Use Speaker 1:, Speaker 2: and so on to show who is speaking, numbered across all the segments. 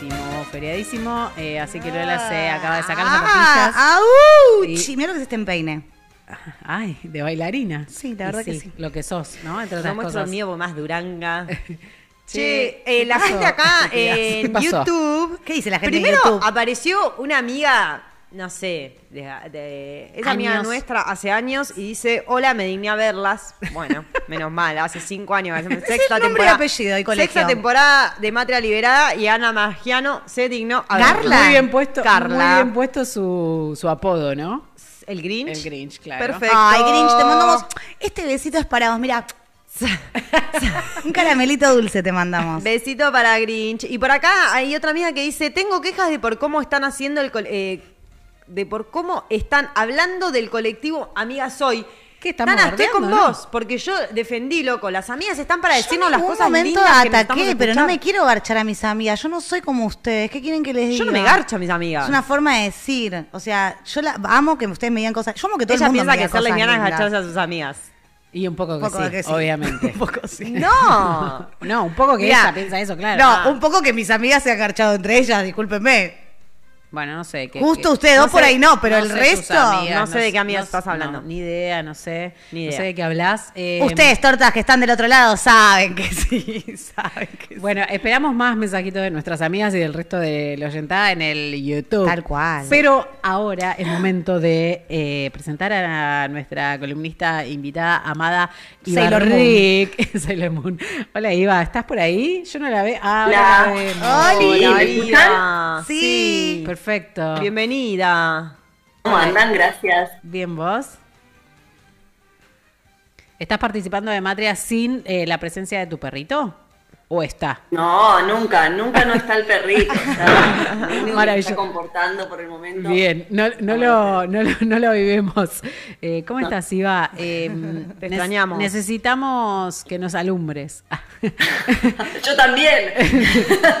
Speaker 1: Feriadísimo, feriadísimo. eh, así que Lola se acaba de sacar las
Speaker 2: Ah,
Speaker 1: zapatillas.
Speaker 2: ¡Auch!
Speaker 1: Y-
Speaker 2: Mira lo que se está en peine.
Speaker 1: Ay, de bailarina.
Speaker 2: Sí, la verdad que sí.
Speaker 1: Lo que sos, ¿no? Entre
Speaker 3: No
Speaker 1: otras
Speaker 3: el
Speaker 1: cosas.
Speaker 3: mío porque más duranga.
Speaker 1: Che,
Speaker 3: Che,
Speaker 1: ¿qué
Speaker 3: eh, la
Speaker 1: pasó?
Speaker 3: gente acá
Speaker 1: ¿Qué
Speaker 3: en? YouTube.
Speaker 2: ¿Qué dice la gente en
Speaker 3: Primero
Speaker 2: YouTube?
Speaker 3: apareció una amiga, no sé, de, de- es amiga nuestra hace años y dice: Hola, me digné a verlas. Bueno, menos mal, hace cinco años. hacemos Sexta
Speaker 2: el
Speaker 3: temporada.
Speaker 2: apellido y colegio.
Speaker 3: Sexta temporada de Matria Liberada y Ana Magiano se dignó a
Speaker 2: Carla.
Speaker 1: Muy bien puesto,
Speaker 3: Carla.
Speaker 1: muy bien puesto su, su apodo, ¿no?
Speaker 3: El Grinch.
Speaker 1: El Grinch, claro.
Speaker 3: Perfecto.
Speaker 2: Ay, Grinch, te mandamos. Este besito es para vos, mira. Un caramelito dulce te mandamos.
Speaker 3: Besito para Grinch. Y por acá hay otra amiga que dice, tengo quejas de por cómo están haciendo el... eh, de por cómo están hablando del colectivo Amiga Soy.
Speaker 1: ¿Qué, estamos
Speaker 3: Tana, estoy con
Speaker 1: no?
Speaker 3: vos, porque yo defendí, loco. Las amigas están para decirnos las cosas
Speaker 2: momento
Speaker 3: lindas que necesitamos
Speaker 2: ataqué, pero no me quiero garchar a mis amigas. Yo no soy como ustedes. ¿Qué quieren que les diga?
Speaker 3: Yo no me garcho a mis amigas.
Speaker 2: Es una forma de decir. O sea, yo la, amo que ustedes me digan cosas. Yo amo que todo
Speaker 3: Ella
Speaker 2: el mundo
Speaker 3: piensa
Speaker 2: me
Speaker 3: que ser lesbiana es agacharse a sus amigas.
Speaker 1: Y un poco que,
Speaker 2: Un poco
Speaker 1: sí,
Speaker 2: que sí.
Speaker 1: obviamente.
Speaker 2: Un poco sí.
Speaker 3: No.
Speaker 1: No, un poco que
Speaker 2: Mirá,
Speaker 1: ella piensa eso, claro.
Speaker 2: No,
Speaker 1: Ah.
Speaker 2: un poco que mis amigas se han garchado entre ellas, discúlpenme.
Speaker 1: Bueno, no sé. que-
Speaker 2: Justo
Speaker 1: que-
Speaker 2: ustedes dos por ahí no, pero el resto-
Speaker 1: amigas,
Speaker 3: No sé de qué amigas
Speaker 1: no-
Speaker 3: estás hablando.
Speaker 1: no, ni idea, no sé.
Speaker 3: Ni
Speaker 1: No
Speaker 3: idea.
Speaker 1: sé de qué hablas. Eh,
Speaker 2: Ustedes, tortas que están del otro lado, saben que sí, saben que sí.
Speaker 1: Bueno, esperamos más mensajitos de nuestras amigas y del resto de la oyentada en el YouTube.
Speaker 2: Tal cual.
Speaker 1: Pero ahora es momento de eh, presentar a nuestra columnista invitada, amada Iva
Speaker 2: Sailor Moon.
Speaker 1: Rick. Sailor Moon. Hola, Iva, ¿estás por ahí? Yo no la veo. Ah, la.
Speaker 2: Hola,
Speaker 3: Hola,
Speaker 4: ¿me
Speaker 3: Iva.
Speaker 2: Sí.
Speaker 1: Perfecto.
Speaker 3: Bienvenida.
Speaker 4: ¿Cómo andan? Gracias.
Speaker 1: Bien, vos. ¿Estás participando de Matria sin eh, la presencia de tu perrito? ¿O está?
Speaker 4: No, nunca, nunca no está el perrito. Está, se está comportando por el momento.
Speaker 1: Bien, no, no, lo, no, lo, no lo vivimos. Eh, ¿Cómo estás, Iva? Eh,
Speaker 3: Te
Speaker 1: nec-
Speaker 3: extrañamos.
Speaker 1: Necesitamos que nos alumbres.
Speaker 4: Yo también.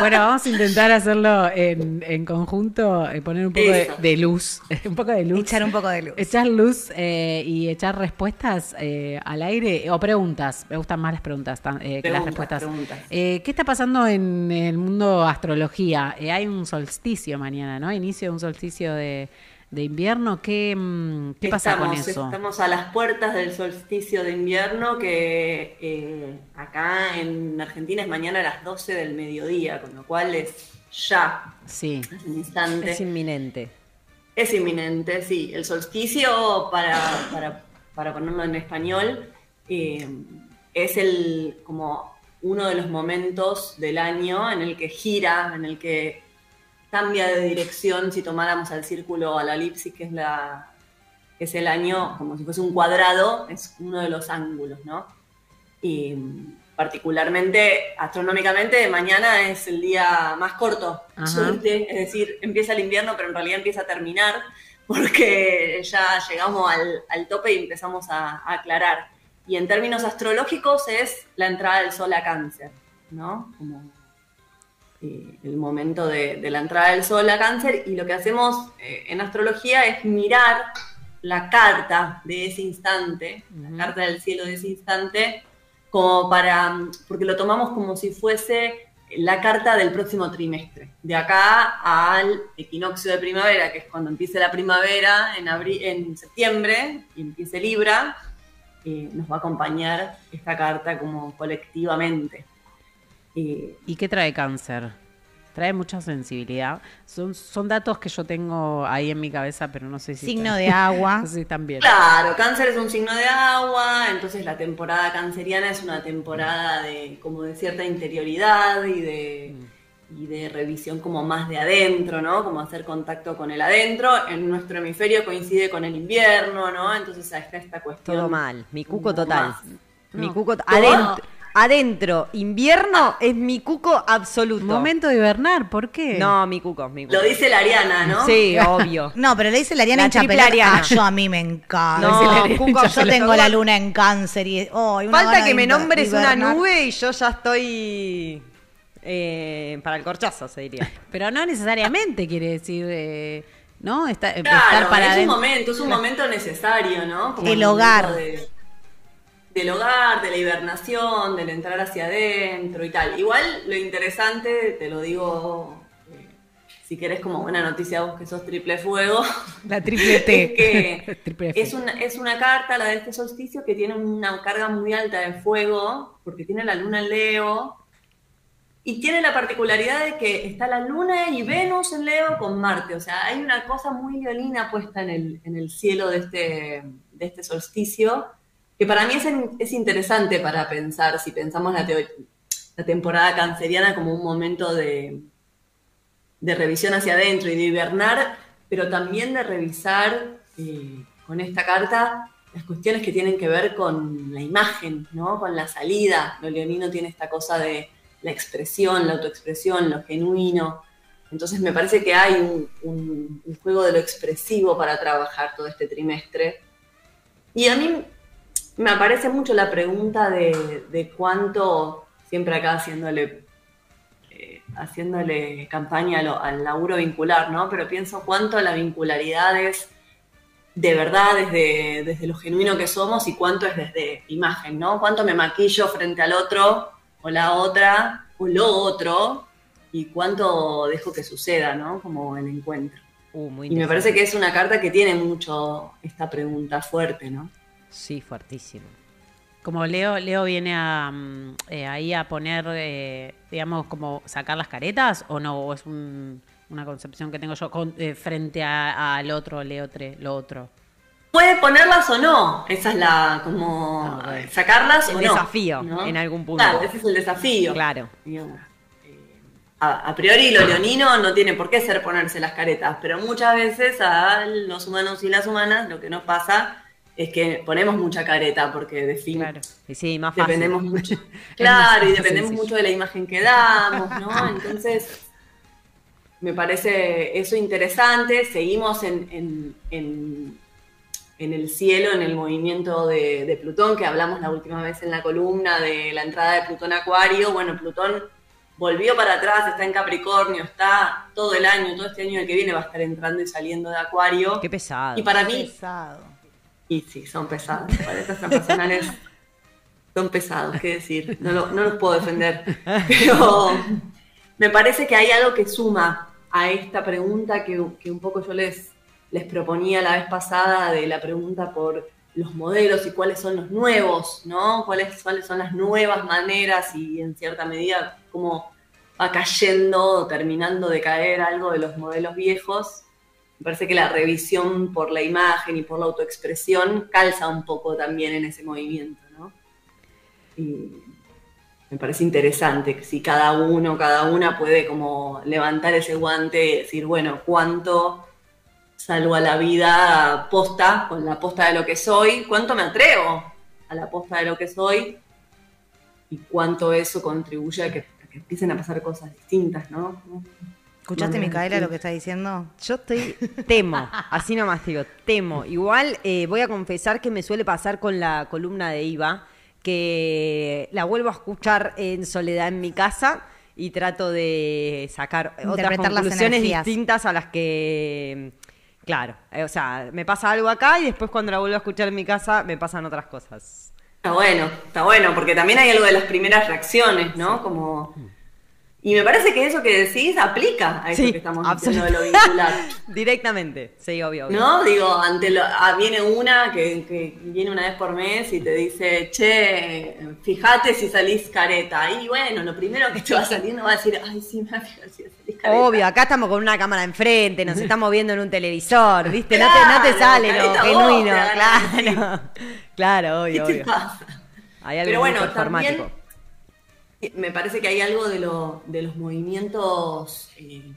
Speaker 1: bueno, vamos a intentar hacerlo en, en conjunto, eh, poner un poco de, luz. un poco de luz.
Speaker 2: Echar un poco de luz.
Speaker 1: Echar luz eh, y echar respuestas eh, al aire o preguntas. Me gustan más las preguntas eh, que las respuestas.
Speaker 4: preguntas.
Speaker 1: Eh, ¿Qué está pasando en el mundo astrología? Eh, hay un solsticio mañana, ¿no? Inicio de un solsticio de, de invierno. ¿Qué, mm, qué pasa con
Speaker 4: Estamos-
Speaker 1: eso?
Speaker 4: Estamos a las puertas del solsticio de invierno que eh, acá en Argentina es mañana a las 12 del mediodía, con lo cual es ya,
Speaker 1: Sí.
Speaker 4: es un instante.
Speaker 3: Es inminente.
Speaker 4: Es inminente, sí. El solsticio, para, para, para ponerlo en español, eh, es el como uno de los momentos del año en el que gira, en el que cambia de dirección si tomáramos al círculo o a la elipsis, que es la que es el año como si fuese un cuadrado, es uno de los ángulos, ¿no? Y particularmente, astronómicamente, mañana es el día más corto, suerte, es decir, empieza el invierno, pero en realidad empieza a terminar, porque ya llegamos al, al tope y empezamos a, a aclarar. Y en términos astrológicos es la entrada del sol a cáncer, ¿no? Como eh, el momento de, de la entrada del sol a cáncer y lo que hacemos eh, en astrología es mirar la carta de ese instante, la carta del cielo de ese instante, como para, porque lo tomamos como si fuese la carta del próximo trimestre, de acá al equinoccio de primavera, que es cuando empiece la primavera en, en septiembre y empiece Libra, eh, nos va a acompañar esta carta como colectivamente. Eh,
Speaker 1: ¿Y qué trae cáncer? Trae mucha sensibilidad. Son, son datos que yo tengo ahí en mi cabeza, pero no sé si.
Speaker 2: Signo de agua.
Speaker 1: Están bien.
Speaker 4: Claro, cáncer es un signo de agua, entonces la temporada canceriana es una temporada de como de cierta interioridad y de, y de revisión como más de adentro, ¿no? Como hacer contacto con el adentro. En nuestro hemisferio coincide con el invierno, ¿no? Entonces está esta cuestión.
Speaker 3: Todo mal. Mi cuco total. Mi cuco adentro. adentro, invierno, es mi cuco absoluto.
Speaker 1: Momento de hibernar, ¿por qué?
Speaker 3: No, mi cuco, mi cuco.
Speaker 4: Lo dice la Ariana, ¿no?
Speaker 3: Sí, obvio.
Speaker 2: No, pero le dice la Ariana
Speaker 3: La
Speaker 2: hincha
Speaker 3: triple
Speaker 2: pelota.
Speaker 3: Ariana.
Speaker 2: Ah, yo a mí me encanta.
Speaker 3: No, Cuco, yo tengo
Speaker 2: la luna en cáncer y oh, una
Speaker 3: Falta que me nombres
Speaker 2: de
Speaker 3: una
Speaker 2: hibernar.
Speaker 3: nube y yo ya estoy eh, para el corchazo, se diría.
Speaker 1: Pero no necesariamente quiere decir, eh, ¿no? Está- estar
Speaker 4: Claro,
Speaker 1: para
Speaker 4: es un momento, es un momento necesario, ¿no? Como
Speaker 2: El hogar.
Speaker 4: de- del hogar, de la hibernación, del entrar hacia adentro y tal. Igual lo interesante, te lo digo, eh, si querés como buena noticia vos que sos triple fuego,
Speaker 1: La triple T.
Speaker 4: es que
Speaker 1: Triple
Speaker 4: es una, es una carta, la de este solsticio, que tiene una carga muy alta de fuego, porque tiene la luna en Leo, y tiene la particularidad de que está la luna y Venus en Leo con Marte, o sea, hay una cosa muy violina puesta en el, en el cielo de este, de este solsticio, que para mí es, es interesante para pensar, si pensamos la, la temporada canceriana como un momento de, de revisión hacia adentro y de hibernar, pero también de revisar eh, con esta carta las cuestiones que tienen que ver con la imagen, ¿no? con la salida. Lo leonino tiene esta cosa de la expresión, la autoexpresión, lo genuino. Entonces me parece que hay un, juego de lo expresivo para trabajar todo este trimestre. Y a mí me aparece mucho la pregunta de, de cuánto, siempre acá haciéndole eh, haciéndole campaña a lo- al laburo vincular, ¿no? Pero pienso cuánto la vincularidad es de verdad desde, desde lo genuino que somos y cuánto es desde imagen, ¿no? Cuánto me maquillo frente al otro o la otra o lo otro y cuánto dejo que suceda, ¿no? Como el encuentro.
Speaker 3: Uh, muy
Speaker 4: Y me parece que es una carta que tiene mucho esta pregunta fuerte, ¿no?
Speaker 3: Sí, fuertísimo.
Speaker 1: Como Leo, Leo viene a, mm, eh, ahí a poner, eh, digamos, como sacar las caretas o no, o es un- una concepción que tengo yo con- eh, frente a- al otro, Leo, tre- lo otro.
Speaker 4: Puede ponerlas o no, esa es la, como,
Speaker 1: Ah,
Speaker 4: sacarlas
Speaker 3: El
Speaker 4: o no.
Speaker 3: desafío,
Speaker 4: ¿no?
Speaker 3: en algún punto.
Speaker 4: Claro, ese es el desafío.
Speaker 3: Claro.
Speaker 4: Eh, A, a priori lo leonino no tiene por qué ser ponerse las caretas, pero muchas veces a los humanos y las humanas lo que nos pasa es que ponemos mucha careta porque de fin
Speaker 1: Claro.
Speaker 3: Y sí, más fácil.
Speaker 4: dependemos mucho. Claro, y dependemos
Speaker 1: sencillo.
Speaker 4: mucho de la imagen que damos, ¿no? Entonces, me parece eso interesante. Seguimos en, en- en- en el cielo, en el movimiento de, de Plutón, que hablamos la última vez en la columna de la entrada de Plutón a Acuario. Bueno, Plutón volvió para atrás, está en Capricornio, está todo el año, todo este año el que viene va a estar entrando y saliendo de Acuario.
Speaker 3: Qué pesado.
Speaker 4: Y para mí,
Speaker 2: Pesado.
Speaker 4: y sí, son pesados. Para estas transpersonales son pesados, qué decir. No, lo- no los puedo defender. Pero me parece que hay algo que suma a esta pregunta que, que un poco yo les, les proponía la vez pasada de la pregunta por los modelos y cuáles son los nuevos, ¿no? Cuáles, cuáles son las nuevas maneras y en cierta medida cómo va cayendo terminando de caer algo de los modelos viejos. Me parece que la revisión por la imagen y por la autoexpresión calza un poco también en ese movimiento, ¿no? Y me parece interesante que si cada uno, cada una puede como levantar ese guante y decir, bueno, ¿cuánto salgo a la vida posta, con la posta de lo que soy? ¿Cuánto me atrevo a la posta de lo que soy? Y cuánto eso contribuye a que, a que empiecen a pasar cosas distintas, ¿no?
Speaker 2: ¿Escuchaste, Micaela, lo que está diciendo?
Speaker 3: Yo estoy temo, así nomás digo, temo. Igual eh, voy a confesar que me suele pasar con la columna de Iva, que la vuelvo a escuchar en soledad en mi casa y trato de sacar otras conclusiones distintas a las que, claro, eh, o sea, me pasa algo acá y después cuando la vuelvo a escuchar en mi casa me pasan otras cosas.
Speaker 4: Está bueno, está bueno, porque también hay algo de las primeras reacciones, ¿no? Como... Y me parece que eso que decís aplica a eso
Speaker 3: Sí,
Speaker 4: que estamos diciendo de lo vincular.
Speaker 3: Directamente, sí, obvio, obvio.
Speaker 4: ¿No? Digo, ante lo, ah, viene una que, que viene una vez por mes y te dice, che, fíjate si salís careta. Y bueno, lo primero que te va saliendo va a decir, ay, sí, me si salís
Speaker 3: Obvio, acá estamos con una cámara enfrente, nos estamos viendo en un televisor, ¿viste? No te, no te sale lo genuino,
Speaker 4: a
Speaker 3: claro. Claro,
Speaker 4: ¿Qué
Speaker 3: obvio,
Speaker 4: te
Speaker 3: obvio.
Speaker 4: pasa?
Speaker 3: Hay algo
Speaker 4: Pero bueno, también me parece que hay algo de, lo- de los movimientos eh,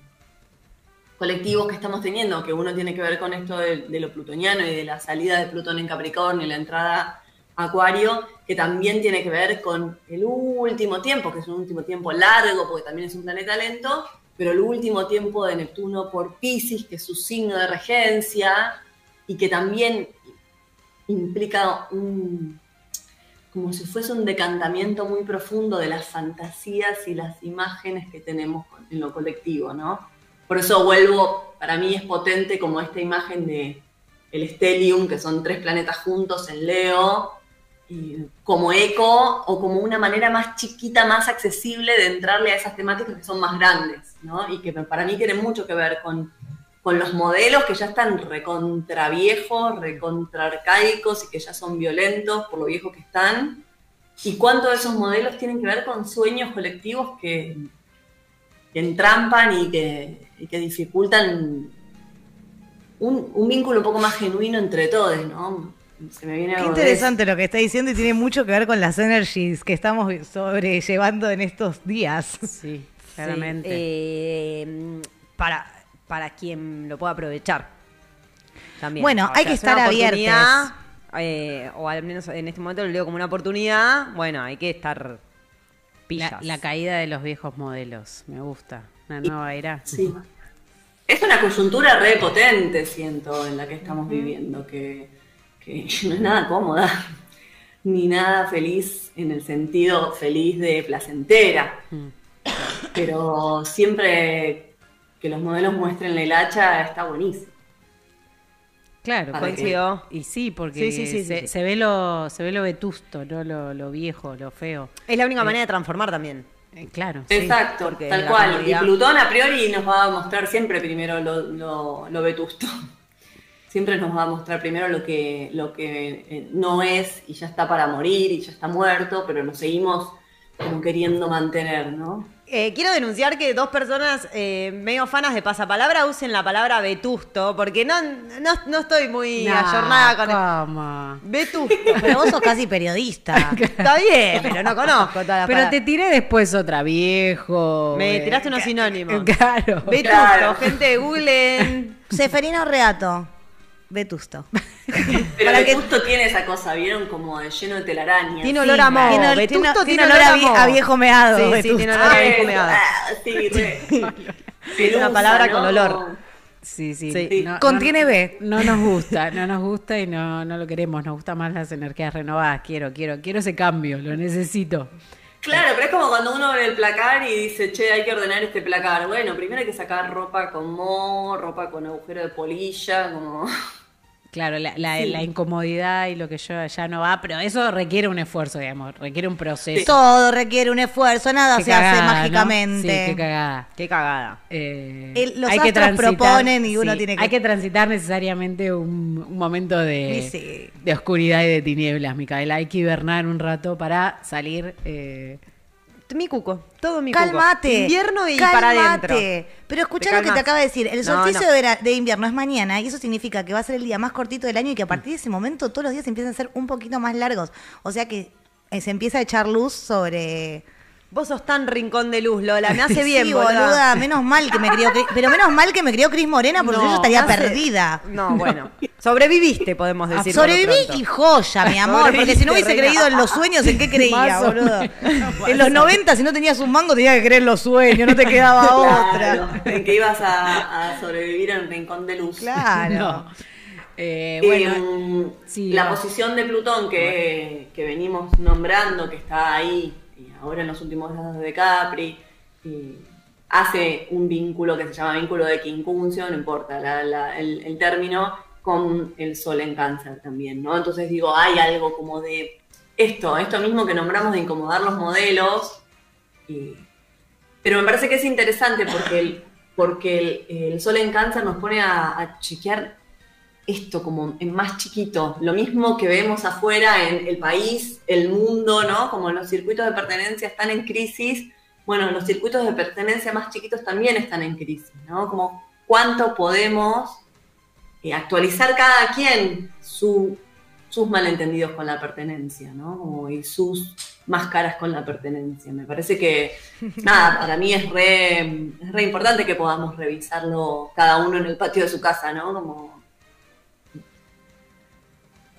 Speaker 4: colectivos que estamos teniendo, que uno tiene que ver con esto de, de lo plutoniano y de la salida de Plutón en Capricornio y la entrada Acuario, que también tiene que ver con el último tiempo, que es un último tiempo largo, porque también es un planeta lento, pero el último tiempo de Neptuno por Pisces, que es su signo de regencia, y que también implica un, como si fuese un decantamiento muy profundo de las fantasías y las imágenes que tenemos en lo colectivo, ¿no? Por eso vuelvo, para mí es potente como esta imagen de el Stellium, que son tres planetas juntos en Leo, como eco o como una manera más chiquita, más accesible de entrarle a esas temáticas que son más grandes, ¿no? Y que para mí tienen mucho que ver con, con los modelos que ya están recontra viejos, recontra y que ya son violentos por lo viejos que están. Y cuánto de esos modelos tienen que ver con sueños colectivos que, que entrampan y que, que dificultan un, un, vínculo un poco más genuino entre todos, ¿no?
Speaker 2: Se me viene Qué interesante lo que está diciendo y tiene mucho que ver con las energies que estamos sobrellevando en estos días.
Speaker 1: Sí, claramente.
Speaker 3: Eh, para, para quien lo pueda aprovechar. También.
Speaker 2: Bueno, hay que estar abiertos.
Speaker 3: Eh, o al menos en este momento lo leo como una oportunidad. Bueno, hay que estar
Speaker 1: pillas. La, caída de los viejos modelos. Me gusta. Una nueva era.
Speaker 4: Sí. Es una coyuntura re potente, siento, en la que estamos viviendo, que que no es nada cómoda, ni nada feliz en el sentido feliz de placentera. Mm. Pero siempre que los modelos muestren la hacha está buenísimo.
Speaker 1: Claro, coincido. Y sí, porque se, ve lo, se ve lo vetusto, ¿no? lo, viejo, lo feo.
Speaker 3: Es la única eh, manera de transformar también.
Speaker 1: Eh, claro.
Speaker 4: Exacto, tal cual. Y Plutón a priori nos va a mostrar siempre primero lo, lo vetusto siempre nos va a mostrar primero lo que, lo que eh, no es y ya está para morir y ya está muerto, pero nos seguimos como queriendo mantener, ¿no?
Speaker 3: Eh, quiero denunciar que dos personas eh, medio fanas de pasapalabra usen la palabra vetusto, porque no, no, estoy muy ayornada con
Speaker 2: Vetusto. Pero vos sos casi periodista.
Speaker 3: Está bien, pero no conozco toda la
Speaker 1: Pero te tiré después otra, viejo.
Speaker 3: Me tiraste unos sinónimos. Claro. Vetusto, gente de Google.
Speaker 2: Seferino Reato. Vetusto.
Speaker 4: Pero Vetusto tiene esa cosa, ¿vieron? Como lleno de telaraña.
Speaker 3: Tiene olor a moho.
Speaker 2: Tiene, Vetusto tiene, olor a, viejo meado.
Speaker 3: Sí, sí, tiene olor a viejo meado. Ah, sí, una palabra con olor.
Speaker 1: Sí, sí.
Speaker 2: Contiene B.
Speaker 1: No nos gusta, no nos gusta y no, no lo queremos. Nos gustan más las energías renovadas. Quiero, quiero, quiero ese cambio, lo necesito.
Speaker 4: Claro, pero es como cuando uno ve el placar y dice, che, hay que ordenar este placar. Bueno, primero hay que sacar ropa con moho, ropa con agujero de polilla, como...
Speaker 1: Claro, la, la, incomodidad y lo que yo ya no va, pero eso requiere un esfuerzo, digamos, requiere un proceso.
Speaker 2: Todo requiere un esfuerzo, nada se hace mágicamente.
Speaker 1: Sí, qué cagada.
Speaker 3: Qué cagada.
Speaker 2: Eh, los hay que proponen y uno tiene que...
Speaker 1: Hay que transitar necesariamente un, momento de, de oscuridad y de tinieblas, Micaela. Hay que hibernar un rato para salir... Eh,
Speaker 3: mi cuco, todo mi
Speaker 2: Calmate.
Speaker 3: Invierno y para adentro.
Speaker 2: Pero escucha lo que te acaba de decir. El solsticio De, invierno es mañana y eso significa que va a ser el día más cortito del año y que a partir de ese momento todos los días empiezan a ser un poquito más largos. O sea que eh, se empieza a echar luz sobre
Speaker 3: Vos sos tan rincón de luz, Lola. Me hace bien,
Speaker 2: sí, boluda. Menos mal que me crió. Pero menos mal que me crió Cris Morena, porque yo estaría perdida.
Speaker 3: No, bueno. Sobreviviste, podemos decir.
Speaker 2: Sobreviví y joya, mi amor. Porque si no hubiese creído en los sueños, ¿en qué creía, boludo? en los 90, si no tenías un mango, tenías que creer en los sueños, no te quedaba otra.
Speaker 4: En que ibas a, sobrevivir en rincón de luz.
Speaker 2: Claro.
Speaker 4: Eh, bueno, la posición de Plutón que, que venimos nombrando, que está ahí ahora en los últimos grados de Capri, hace un vínculo que se llama vínculo de quincuncio, no importa el, término, con el sol en cáncer también, ¿no? Entonces digo, hay algo como de esto, esto mismo que nombramos de incomodar los modelos, pero me parece que es interesante porque el, porque el, sol en cáncer nos pone a chequear esto como en más chiquito, lo mismo que vemos afuera en el país, el mundo, ¿no? Como los circuitos de pertenencia están en crisis, bueno, los circuitos de pertenencia más chiquitos también están en crisis, ¿no? Como cuánto podemos eh, actualizar cada quien sus malentendidos con la pertenencia, ¿no? y sus máscaras con la pertenencia. Me parece que, nada, para mí es re, es re importante que podamos revisarlo cada uno en el patio de su casa, ¿no? Como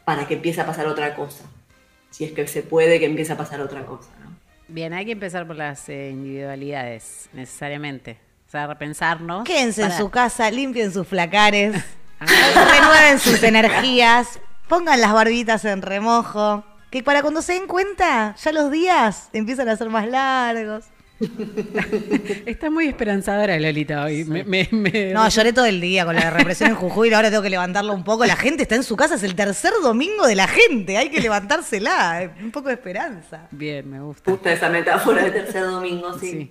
Speaker 4: para que empiece a pasar otra cosa. si es que se puede que empiece a pasar otra cosa. ¿no?
Speaker 1: Bien, hay que empezar por las eh, individualidades, necesariamente. O sea, repensarnos.
Speaker 2: Quédense en su casa, limpien sus flacares, renueven sus energías, pongan las barbitas en remojo, que para cuando se den cuenta, ya los días empiezan a ser más largos.
Speaker 1: Está muy esperanzadora Lolita hoy. Me, me- me-
Speaker 2: No, lloré todo el día con la represión en Jujuy, ahora tengo que levantarlo un poco. La gente está en su casa, es el tercer domingo de la gente, hay que levantársela, un poco de esperanza.
Speaker 1: Bien, me
Speaker 4: Me
Speaker 1: gusta.
Speaker 4: gusta esa metáfora de tercer domingo, sí.
Speaker 1: Sí,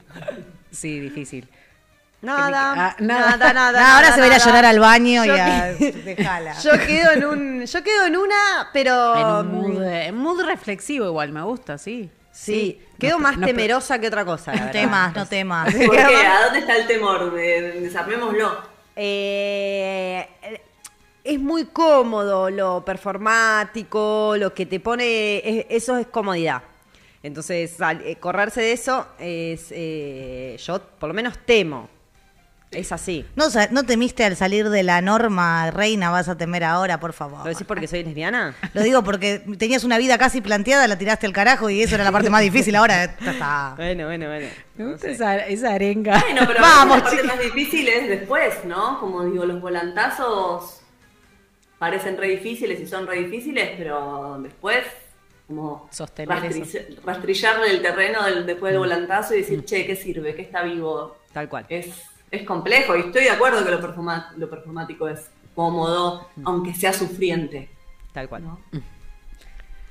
Speaker 1: sí, difícil.
Speaker 3: Nada,
Speaker 1: Ah,
Speaker 3: nada,
Speaker 1: nada.
Speaker 3: nada,
Speaker 2: ahora
Speaker 3: nada,
Speaker 2: se va a ir a llorar al baño y a dejala.
Speaker 3: Yo quedo en un, yo quedo en una, pero
Speaker 1: En un mood reflexivo igual, me gusta, sí.
Speaker 3: Sí, quedo
Speaker 1: No,
Speaker 3: más
Speaker 1: no,
Speaker 3: temerosa que otra cosa. la
Speaker 2: No temas, no temas.
Speaker 4: ¿Por qué? ¿A dónde está el temor? De- Desarmémoslo.
Speaker 3: Eh, es muy cómodo lo performático, lo que te pone, es- eso es comodidad. Entonces, eh, correrse de eso es, eh, yo por lo menos temo. Es así.
Speaker 2: No, no temiste al salir de la norma, reina, vas a temer ahora, por favor.
Speaker 3: ¿Lo decís porque soy lesbiana?
Speaker 2: Lo digo porque tenías una vida casi planteada, la tiraste al carajo y eso era la parte más difícil. Ahora ya está.
Speaker 3: Bueno, bueno, bueno.
Speaker 1: Me
Speaker 3: No
Speaker 1: gusta
Speaker 3: sé.
Speaker 1: esa, esa arenga.
Speaker 4: Bueno, pero
Speaker 2: Vamos,
Speaker 4: la parte más difícil es después, ¿no? Como digo, los volantazos parecen re difíciles y son re difíciles, pero después, como
Speaker 1: Sostener
Speaker 4: rastri- rastrillarle el terreno del- después del volantazo y decir, che, ¿qué sirve? ¿Qué está vivo?
Speaker 3: Tal cual.
Speaker 4: Es, es complejo y estoy de acuerdo que lo, performa- lo performático es cómodo, aunque sea sufriente.
Speaker 3: Tal cual.
Speaker 4: ¿no?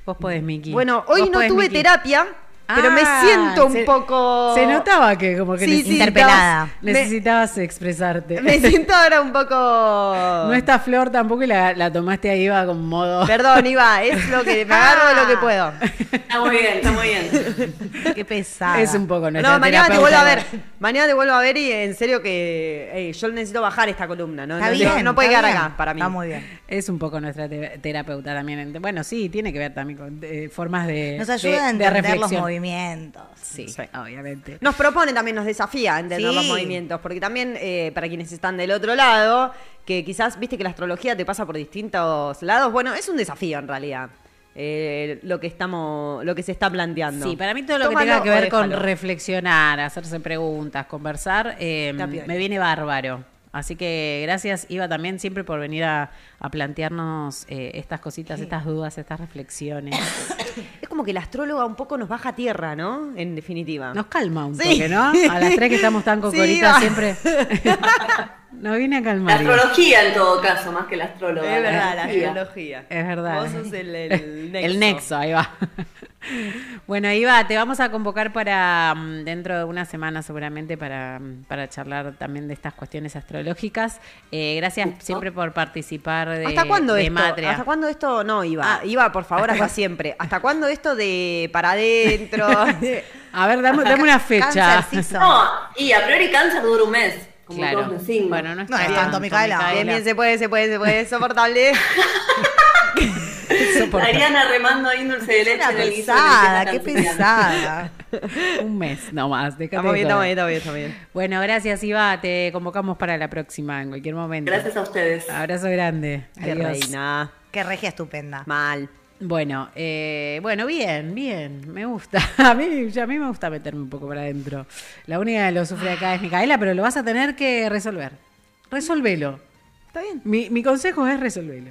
Speaker 1: Vos podés, Miki.
Speaker 3: Bueno, hoy
Speaker 1: Vos
Speaker 3: no
Speaker 1: podés,
Speaker 3: tuve terapia, pero me
Speaker 1: Ah,
Speaker 3: siento un
Speaker 1: se-
Speaker 3: poco...
Speaker 1: Se notaba que como que
Speaker 3: Sí,
Speaker 1: neces-
Speaker 3: sí,
Speaker 2: Interpelada.
Speaker 3: Me-
Speaker 1: necesitabas expresarte.
Speaker 3: Me siento ahora un poco...
Speaker 1: No está Flor tampoco y la, la tomaste ahí va con modo.
Speaker 3: Perdón, Iba, es lo que me agarro de lo que puedo.
Speaker 4: Está muy bien, está muy bien.
Speaker 2: Qué pesada.
Speaker 1: Es un poco nuestra
Speaker 3: No, mañana te vuelvo a ver. Mañana te vuelvo a ver y en serio que yo necesito bajar esta columna, ¿no?
Speaker 2: Está
Speaker 3: no,
Speaker 2: bien.
Speaker 3: no puede
Speaker 2: está
Speaker 3: quedar
Speaker 2: bien.
Speaker 3: acá para mí.
Speaker 2: Está muy bien.
Speaker 1: Es un poco nuestra te- terapeuta también. Bueno, sí, tiene que ver también con eh, formas de.
Speaker 2: Nos
Speaker 1: de-
Speaker 2: ayuda a
Speaker 1: de
Speaker 2: entender los
Speaker 1: reflexión.
Speaker 2: Movimientos.
Speaker 1: Sí,
Speaker 3: Sí.
Speaker 1: obviamente.
Speaker 3: Nos propone también, nos desafía a entender
Speaker 2: Sí.
Speaker 3: los movimientos, porque también eh, para quienes están del otro lado, que quizás viste que la astrología te pasa por distintos lados, bueno, es un desafío en realidad. eh, lo que estamos, lo que se está planteando.
Speaker 1: Sí, para mí todo lo que tenga que ver con reflexionar, hacerse preguntas, conversar, eh, me viene bárbaro. Así que gracias, Iva, también siempre por venir a, a plantearnos eh, estas cositas, estas dudas, estas reflexiones.
Speaker 3: Es como que la astróloga un poco nos baja a tierra, ¿no? En definitiva.
Speaker 1: Nos calma un
Speaker 3: Sí.
Speaker 1: toque, ¿no? A las tres que estamos tan cocoritas siempre. Nos viene a
Speaker 4: La
Speaker 1: calmar. Iva.
Speaker 4: astrología en todo caso, más que la astróloga.
Speaker 3: es verdad, la
Speaker 4: astrología.
Speaker 3: astrología.
Speaker 1: Es verdad.
Speaker 3: Vos sos el, el nexo.
Speaker 1: El nexo, ahí va. Bueno, Iva, te vamos a convocar para mm, dentro de una semana seguramente para, mm, para charlar también de estas cuestiones astrológicas. Eh, gracias siempre por participar de,
Speaker 3: ¿Hasta cuándo
Speaker 1: de
Speaker 3: esto?
Speaker 1: Matria.
Speaker 3: ¿Hasta cuándo esto? No, Iva.
Speaker 1: Ah.
Speaker 3: Iva, por favor, hasta siempre. ¿Hasta cuándo esto de para adentro?
Speaker 1: A ver, dame, dame una fecha.
Speaker 4: No, y a priori cáncer dura un mes, como
Speaker 1: Claro.
Speaker 4: todos los signos.
Speaker 1: Bueno, no
Speaker 2: No
Speaker 1: está
Speaker 2: es tanto, Micaela.
Speaker 3: bien, bien, se puede, se puede, se puede. Soportable.
Speaker 1: Soportable.
Speaker 4: Ariana remando ahí un dulce de leche
Speaker 2: Una pesada, qué pesada.
Speaker 1: Un mes nomás. déjate
Speaker 3: Estamos
Speaker 1: de
Speaker 3: bien, estamos bien, estamos bien, estamos bien.
Speaker 1: Bueno, gracias, Iva. Te convocamos para la próxima en cualquier momento.
Speaker 4: Gracias a ustedes.
Speaker 1: Abrazo grande.
Speaker 3: Qué
Speaker 1: Adiós.
Speaker 3: reina.
Speaker 2: Qué regia estupenda.
Speaker 3: Mal.
Speaker 1: Bueno, eh, bueno, bien, bien, me gusta. A mí, ya a mí me gusta meterme un poco para adentro. La única que lo sufre acá es Micaela, pero lo vas a tener que resolver. Resolvelo.
Speaker 3: Está bien.
Speaker 1: Mi, mi consejo es resolverlo.